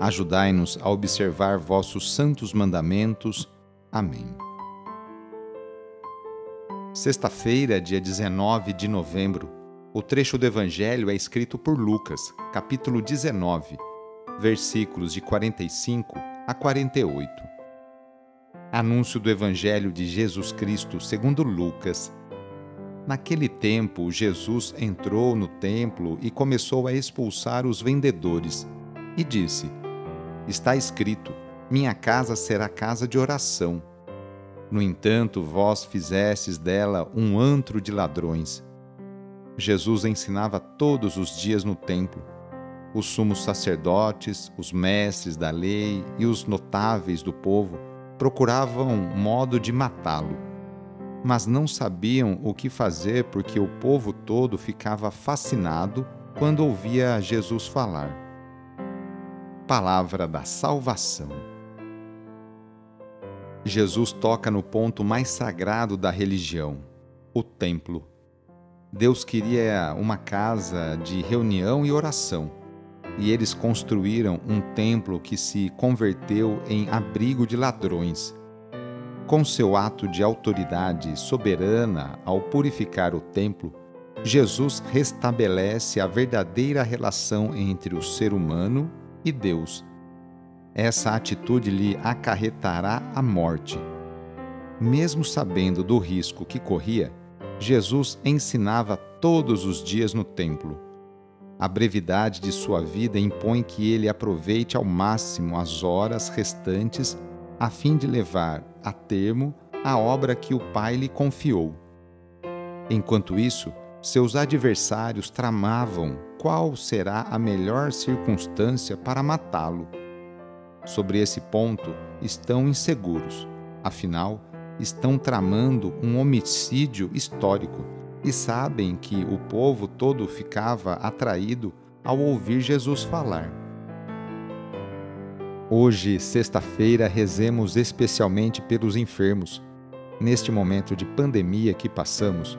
Ajudai-nos a observar vossos santos mandamentos. Amém. Sexta-feira, dia 19 de novembro, o trecho do Evangelho é escrito por Lucas, capítulo 19, versículos de 45 a 48. Anúncio do Evangelho de Jesus Cristo segundo Lucas. Naquele tempo, Jesus entrou no templo e começou a expulsar os vendedores, e disse: Está escrito: Minha casa será casa de oração. No entanto, vós fizestes dela um antro de ladrões. Jesus ensinava todos os dias no templo. Os sumos sacerdotes, os mestres da lei e os notáveis do povo procuravam modo de matá-lo, mas não sabiam o que fazer porque o povo todo ficava fascinado quando ouvia Jesus falar palavra da salvação. Jesus toca no ponto mais sagrado da religião, o templo. Deus queria uma casa de reunião e oração, e eles construíram um templo que se converteu em abrigo de ladrões. Com seu ato de autoridade soberana ao purificar o templo, Jesus restabelece a verdadeira relação entre o ser humano e Deus. Essa atitude lhe acarretará a morte. Mesmo sabendo do risco que corria, Jesus ensinava todos os dias no templo. A brevidade de sua vida impõe que ele aproveite ao máximo as horas restantes a fim de levar a termo a obra que o Pai lhe confiou. Enquanto isso, seus adversários tramavam qual será a melhor circunstância para matá-lo. Sobre esse ponto, estão inseguros, afinal, estão tramando um homicídio histórico e sabem que o povo todo ficava atraído ao ouvir Jesus falar. Hoje, sexta-feira, rezemos especialmente pelos enfermos. Neste momento de pandemia que passamos,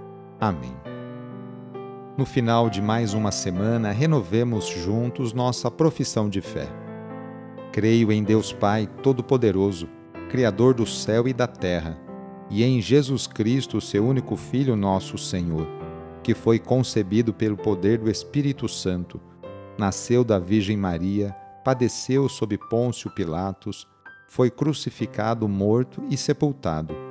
Amém. No final de mais uma semana, renovemos juntos nossa profissão de fé. Creio em Deus Pai Todo-Poderoso, Criador do céu e da terra, e em Jesus Cristo, seu único Filho, nosso Senhor, que foi concebido pelo poder do Espírito Santo, nasceu da Virgem Maria, padeceu sob Pôncio Pilatos, foi crucificado, morto e sepultado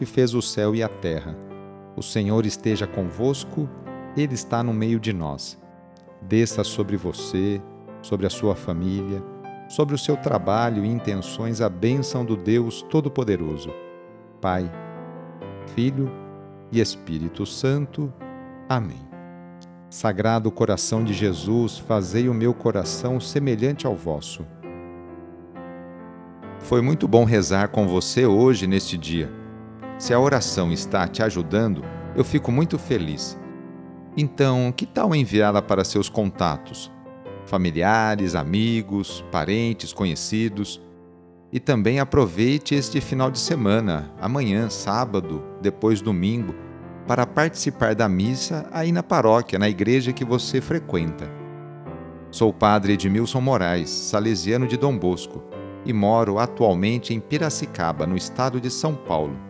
que fez o céu e a terra. O Senhor esteja convosco, Ele está no meio de nós. Desça sobre você, sobre a sua família, sobre o seu trabalho e intenções a bênção do Deus Todo-Poderoso, Pai, Filho e Espírito Santo. Amém. Sagrado coração de Jesus, fazei o meu coração semelhante ao vosso. Foi muito bom rezar com você hoje neste dia. Se a oração está te ajudando, eu fico muito feliz. Então, que tal enviá-la para seus contatos? familiares, amigos, parentes, conhecidos. E também aproveite este final de semana, amanhã, sábado, depois domingo, para participar da missa aí na paróquia, na igreja que você frequenta. Sou o padre Edmilson Moraes, salesiano de Dom Bosco, e moro atualmente em Piracicaba, no estado de São Paulo.